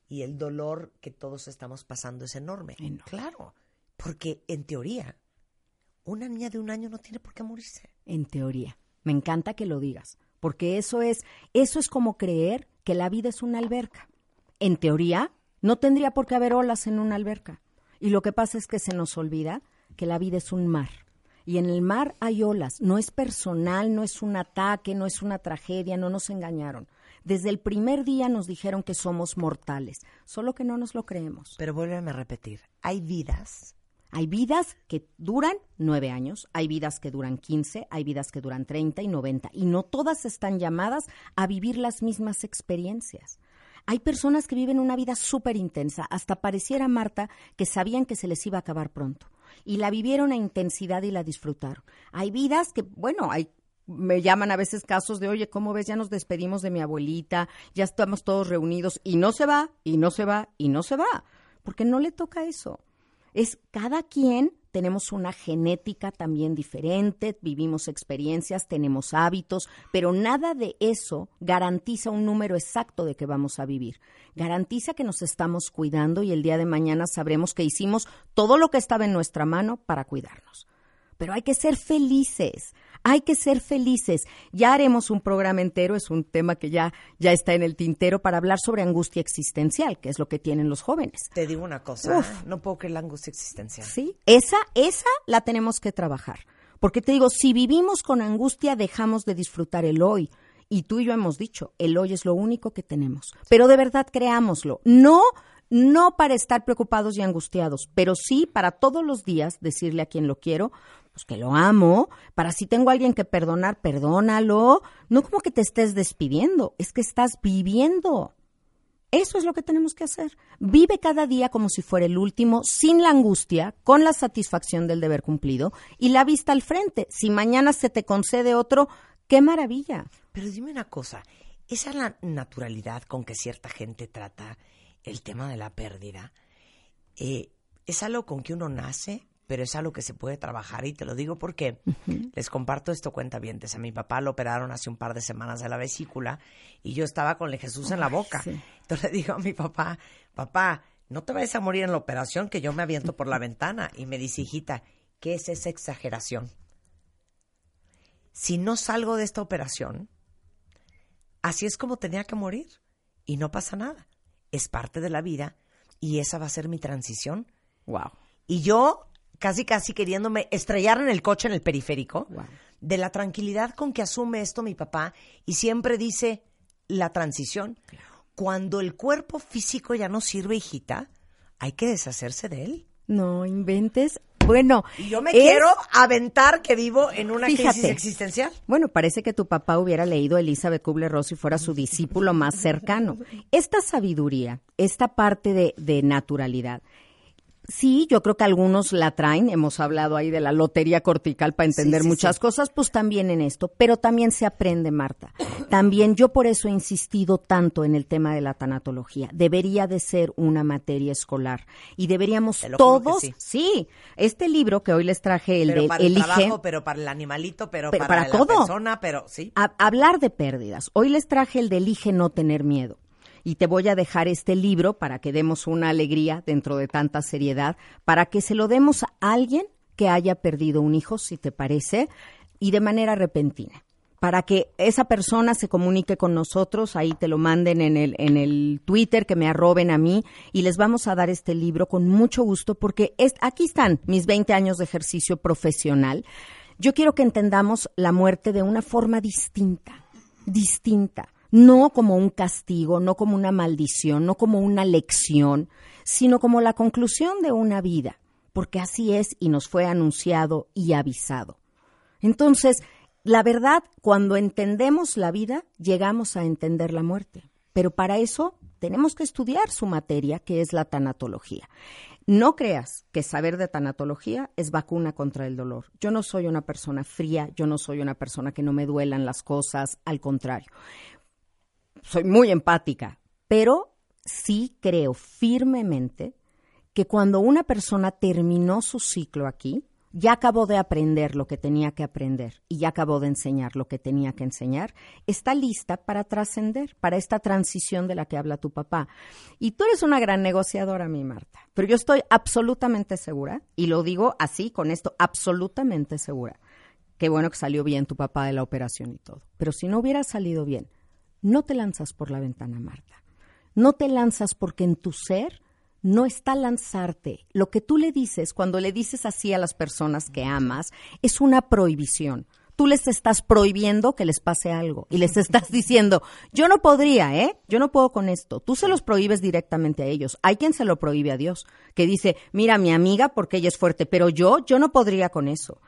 Y el dolor que todos estamos pasando es enorme. Claro, porque en teoría, una niña de un año no tiene por qué morirse. en teoría. Me encanta que lo digas, porque eso es, eso es como creer que la vida es una alberca. En teoría, no tendría por qué haber olas en una alberca. Y lo que pasa es que se nos olvida que la vida es un mar. Y en el mar hay olas. No es personal, no es un ataque, no es una tragedia, no nos engañaron. Desde el primer día nos dijeron que somos mortales, solo que no nos lo creemos. Pero vuélveme a repetir, hay vidas Hay vidas que duran nueve años, hay vidas que duran 15, hay vidas que duran 30 y 90, y no todas están llamadas a vivir las mismas experiencias. Hay personas que viven una vida súper intensa, hasta pareciera, Marta, que sabían que se les iba a acabar pronto, y la vivieron a intensidad y la disfrutaron. Hay vidas que, bueno, hay me llaman a veces casos de, oye, ¿cómo ves? Ya nos despedimos de mi abuelita, ya estamos todos reunidos y no se va, y no se va, y no se va, porque no le toca eso. Es cada quien tenemos una genética también diferente, vivimos experiencias, tenemos hábitos, pero nada de eso garantiza un número exacto de que vamos a vivir. Garantiza que nos estamos cuidando y el día de mañana sabremos que hicimos todo lo que estaba en nuestra mano para cuidarnos. Pero hay que ser felices, hay que ser felices. Ya haremos un programa entero, es un tema que ya, ya está en el tintero para hablar sobre angustia existencial, que es lo que tienen los jóvenes. Te digo una cosa, Uf. no puedo creer la angustia existencial. Sí, esa, esa la tenemos que trabajar. Porque te digo, si vivimos con angustia, dejamos de disfrutar el hoy. Y tú y yo hemos dicho, el hoy es lo único que tenemos. Pero de verdad creámoslo. No, no para estar preocupados y angustiados, pero sí para todos los días decirle a quien lo quiero, pues que lo amo, para si tengo a alguien que perdonar, perdónalo. No como que te estés despidiendo, es que estás viviendo. Eso es lo que tenemos que hacer. Vive cada día como si fuera el último, sin la angustia, con la satisfacción del deber cumplido y la vista al frente. Si mañana se te concede otro, qué maravilla. Pero dime una cosa, esa es la naturalidad con que cierta gente trata el tema de la pérdida. Eh, es algo con que uno nace, pero es algo que se puede trabajar y te lo digo porque les comparto esto cuenta bien. A mi papá lo operaron hace un par de semanas de la vesícula y yo estaba con el Jesús en la boca. sí. Entonces le digo a mi papá, papá, no te vayas a morir en la operación que yo me aviento por la (laughs) ventana. Y me dice, hijita, ¿qué es esa exageración? Si no salgo de esta operación, así es como tenía que morir y no pasa nada. Es parte de la vida y esa va a ser mi transición. Wow. Y yo casi casi queriéndome estrellar en el coche en el periférico de la tranquilidad con que asume esto mi papá y siempre dice la transición. Cuando el cuerpo físico ya no sirve, hijita, hay que deshacerse de él. No inventes. Bueno, Y yo me es- quiero aventar que vivo en una crisis existencial. Bueno, parece que tu papá hubiera leído a Elizabeth Kubler-Ross y fuera su discípulo más cercano. Esta sabiduría, esta parte de, de naturalidad, sí, yo creo que algunos la traen. Hemos hablado ahí de la lotería cortical para entender sí, muchas sí. cosas, pues también en esto. Pero también se aprende, Marta. También yo por eso he insistido tanto en el tema de la tanatología. Debería de ser una materia escolar y deberíamos todos, sí. sí, este libro que hoy les traje, el pero de para el Elige. trabajo, pero para el animalito, pero, Pero para, para la todo. persona, pero sí. A- hablar de pérdidas. Hoy les traje el de Elige no tener miedo. Y te voy a dejar este libro para que demos una alegría dentro de tanta seriedad, para que se lo demos a alguien que haya perdido un hijo, si te parece, y de manera repentina. Para que esa persona se comunique con nosotros, ahí te lo manden en el, en el Twitter, que me arroben a mí, y les vamos a dar este libro con mucho gusto, porque es, aquí están mis 20 años de ejercicio profesional. Yo quiero que entendamos la muerte de una forma distinta, distinta, no como un castigo, no como una maldición, no como una lección, sino como la conclusión de una vida, porque así es y nos fue anunciado y avisado. Entonces, la verdad, cuando entendemos la vida, llegamos a entender la muerte. Pero para eso tenemos que estudiar su materia, que es la tanatología. No creas que saber de tanatología es vacuna contra el dolor. Yo no soy una persona fría, yo no soy una persona que no me duelan las cosas, al contrario. Soy muy empática, pero sí creo firmemente que cuando una persona terminó su ciclo aquí, ya acabó de aprender lo que tenía que aprender y ya acabó de enseñar lo que tenía que enseñar, está lista para trascender, para esta transición de la que habla tu papá. Y tú eres una gran negociadora, mi Marta, pero yo estoy absolutamente segura, y lo digo así, con esto, absolutamente segura. Qué bueno que salió bien tu papá de la operación y todo. Pero si no hubiera salido bien, no te lanzas por la ventana, Marta. No te lanzas porque en tu ser no está lanzarte. Lo que tú le dices cuando le dices así a las personas que amas es una prohibición. Tú les estás prohibiendo que les pase algo y les estás (laughs) diciendo, yo no podría, ¿eh? Yo no puedo con esto. Tú se los prohíbes directamente a ellos. Hay quien se lo prohíbe a Dios, que dice, mira, mi amiga, porque ella es fuerte, pero yo, yo no podría con eso.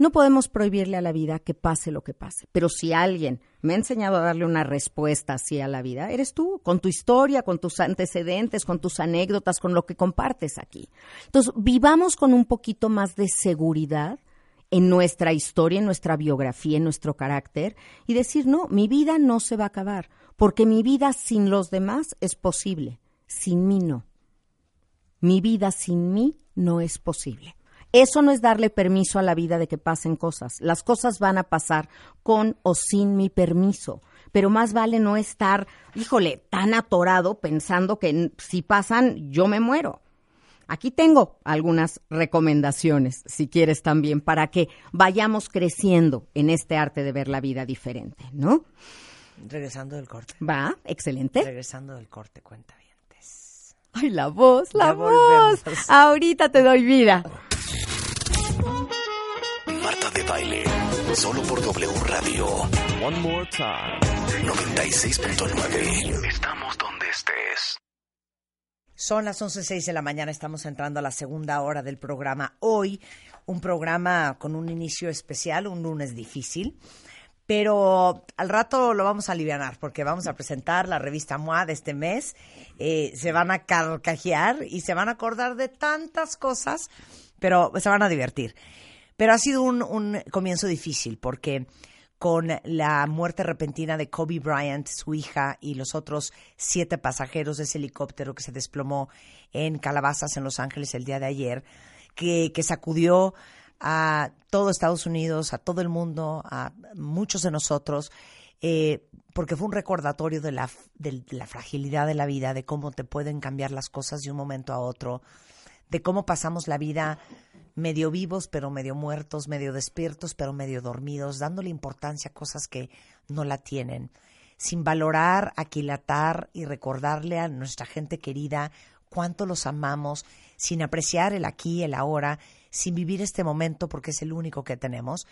No podemos prohibirle a la vida que pase lo que pase, pero si alguien me ha enseñado a darle una respuesta así a la vida, eres tú, con tu historia, con tus antecedentes, con tus anécdotas, con lo que compartes aquí. Entonces, vivamos con un poquito más de seguridad en nuestra historia, en nuestra biografía, en nuestro carácter y decir, no, mi vida no se va a acabar, porque mi vida sin los demás es posible, sin mí no. Mi vida sin mí no es posible. Eso no es darle permiso a la vida de que pasen cosas. Las cosas van a pasar con o sin mi permiso. Pero más vale no estar, híjole, tan atorado pensando que si pasan yo me muero. Aquí tengo algunas recomendaciones, si quieres también, para que vayamos creciendo en este arte de ver la vida diferente, ¿no? Regresando del corte. Va, excelente. Regresando del corte, cuenta bien. Ay, la voz, la Ya voz. volvemos. Ahorita te doy vida. Baile, solo por W Radio. One more time. 96.9. Estamos donde estés. Son las 11.06 de la mañana, estamos entrando a la segunda hora del programa. Hoy, un programa con un inicio especial, un lunes difícil, pero al rato lo vamos a aliviar porque vamos a presentar la revista MOA de este mes. Eh, se van a carcajear y se van a acordar de tantas cosas, pero se van a divertir. Pero ha sido un, un comienzo difícil porque con la muerte repentina de Kobe Bryant, su hija y los otros siete pasajeros de ese helicóptero que se desplomó en Calabazas, en Los Ángeles, el día de ayer, que, que sacudió a todo Estados Unidos, a todo el mundo, a muchos de nosotros, eh, porque fue un recordatorio de la, de la fragilidad de la vida, de cómo te pueden cambiar las cosas de un momento a otro, de cómo pasamos la vida medio vivos, pero medio muertos, medio despiertos, pero medio dormidos, dándole importancia a cosas que no la tienen, sin valorar, aquilatar y recordarle a nuestra gente querida cuánto los amamos, sin apreciar el aquí, el ahora, sin vivir este momento porque es el único que tenemos.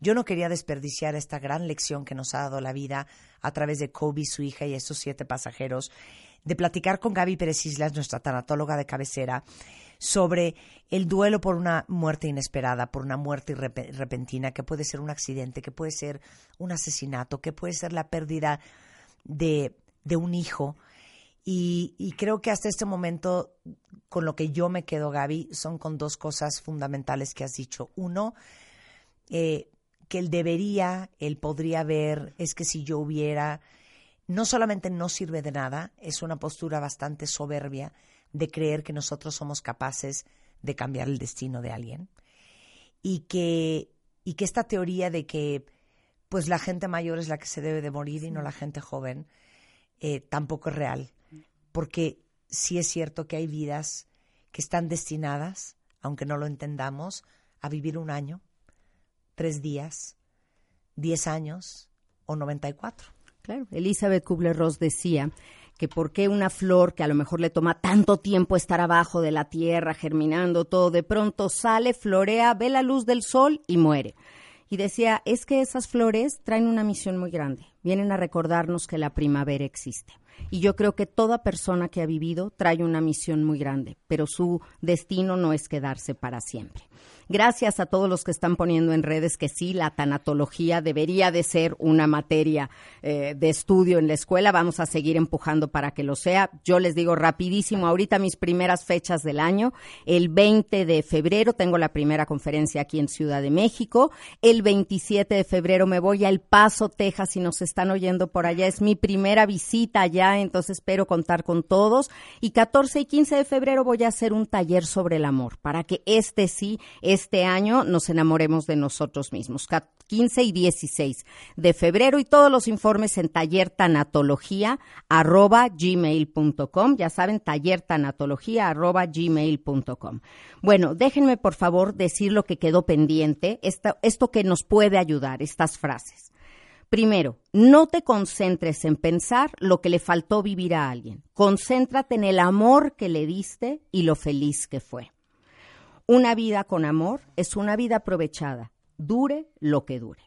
Yo no quería desperdiciar esta gran lección que nos ha dado la vida a través de Kobe, su hija y estos siete pasajeros, de platicar con Gaby Pérez Islas, nuestra tanatóloga de cabecera, sobre el duelo por una muerte inesperada, por una muerte repentina, que puede ser un accidente, que puede ser un asesinato, que puede ser la pérdida de, de un hijo. Y, y creo que hasta este momento, con lo que yo me quedo, Gaby, son con dos cosas fundamentales que has dicho. Uno, eh, que el debería, el podría haber, es que si yo hubiera, no solamente no sirve de nada, es una postura bastante soberbia de creer que nosotros somos capaces de cambiar el destino de alguien. Y que, y que esta teoría de que pues la gente mayor es la que se debe de morir y no la gente joven, eh, tampoco es real. Porque sí es cierto que hay vidas que están destinadas, aunque no lo entendamos, a vivir un año, tres días, diez años o noventa y cuatro. Claro, Elizabeth Kubler-Ross decía que por qué una flor que a lo mejor le toma tanto tiempo estar abajo de la tierra, germinando todo, de pronto sale, florea, ve la luz del sol y muere. Y decía, es que esas flores traen una misión muy grande, vienen a recordarnos que la primavera existe. Y yo creo que toda persona que ha vivido trae una misión muy grande, pero su destino no es quedarse para siempre. Gracias a todos los que están poniendo en redes que sí, la tanatología debería de ser una materia eh, de estudio en la escuela. Vamos a seguir empujando para que lo sea. Yo les digo rapidísimo, ahorita mis primeras fechas del año. El 20 de febrero tengo la primera conferencia aquí en Ciudad de México. El 27 de febrero me voy a El Paso, Texas, si nos están oyendo por allá. Es mi primera visita allá, entonces espero contar con todos. Y 14 y 15 de febrero voy a hacer un taller sobre el amor para que este sí, este año nos enamoremos de nosotros mismos. 15 y 16 de febrero y todos los informes en taller tanatología arroba gmail.com. Ya saben, taller tanatología arroba gmail.com. Bueno, déjenme por favor decir lo que quedó pendiente, esto que nos puede ayudar, estas frases. Primero, no te concentres en pensar lo que le faltó vivir a alguien. Concéntrate en el amor que le diste y lo feliz que fue. Una vida con amor es una vida aprovechada, dure lo que dure.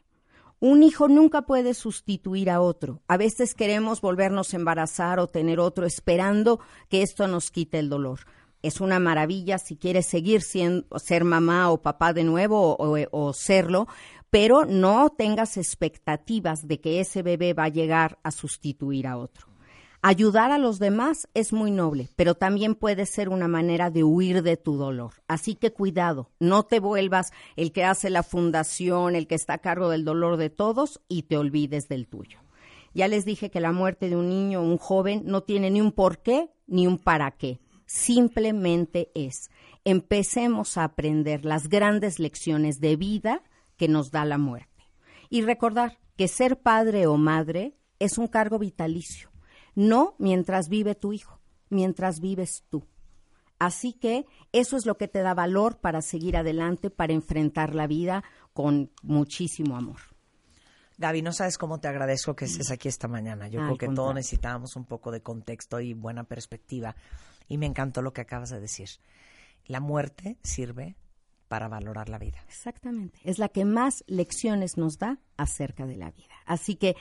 Un hijo nunca puede sustituir a otro. A veces queremos volvernos a embarazar o tener otro esperando que esto nos quite el dolor. Es una maravilla si quieres seguir siendo ser mamá o papá de nuevo o, serlo, pero no tengas expectativas de que ese bebé va a llegar a sustituir a otro. Ayudar a los demás es muy noble, pero también puede ser una manera de huir de tu dolor. Así que cuidado, no te vuelvas el que hace la fundación, el que está a cargo del dolor de todos y te olvides del tuyo. Ya les dije que la muerte de un niño o un joven no tiene ni un por qué ni un para qué. Simplemente es. Empecemos a aprender las grandes lecciones de vida que nos da la muerte. Y recordar que ser padre o madre es un cargo vitalicio. No mientras vive tu hijo, mientras vives tú. Así que eso es lo que te da valor para seguir adelante, para enfrentar la vida con muchísimo amor. Gaby, no sabes cómo te agradezco que estés aquí esta mañana. Yo creo que todos necesitábamos un poco de contexto y buena perspectiva. Y me encantó lo que acabas de decir. La muerte sirve para valorar la vida. Exactamente. Es la que más lecciones nos da acerca de la vida. Así que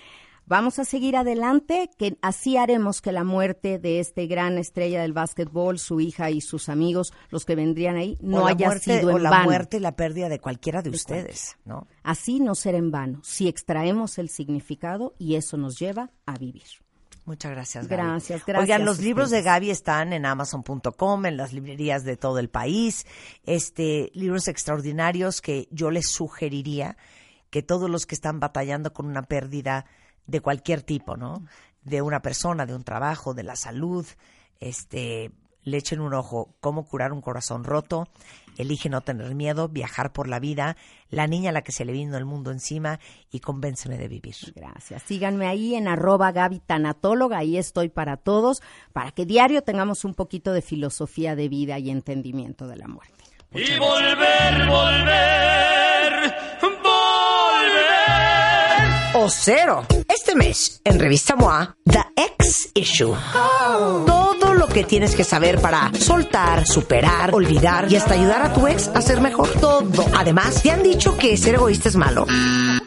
vamos a seguir adelante, que así haremos que la muerte de este gran estrella del básquetbol, su hija y sus amigos, los que vendrían ahí, no o la haya muerte, sido o en la vano. muerte y la pérdida de cualquiera de ustedes, ¿no? Así no será en vano, si extraemos el significado y eso nos lleva a vivir. Muchas gracias, Gaby. Gracias, gracias. Oigan, los libros de. Gaby están en amazon.com, en las librerías de todo el país. Este, libros extraordinarios que yo les sugeriría que todos los que están batallando con una pérdida de cualquier tipo, ¿no? De una persona, de un trabajo, de la salud, este, le echen un ojo. Cómo curar un corazón roto, elige no tener miedo, viajar por la vida, la niña a la que se le vino el mundo encima y convénceme de vivir. Gracias. Síganme ahí en arroba Gaby Tanatóloga, ahí estoy para todos, para que diario tengamos un poquito de filosofía de vida y entendimiento de la muerte. Y volver, volver, volver. O cero. Este mes, en Revista MOA, The X Issue. Todo lo que tienes que saber para soltar, superar, olvidar y hasta ayudar a tu ex a ser mejor. Todo. Además, ¿te han dicho que ser egoísta es malo?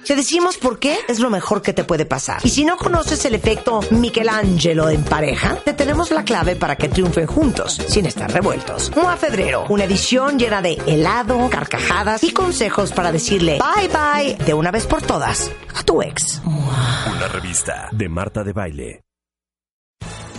Te decimos por qué es lo mejor que te puede pasar. Y si no conoces el efecto Michelangelo en pareja, te tenemos la clave para que triunfen juntos, sin estar revueltos. MOA Febrero, una edición llena de helado, carcajadas y consejos para decirle bye bye de una vez por todas a tu ex. Una revista de Marta de Baile.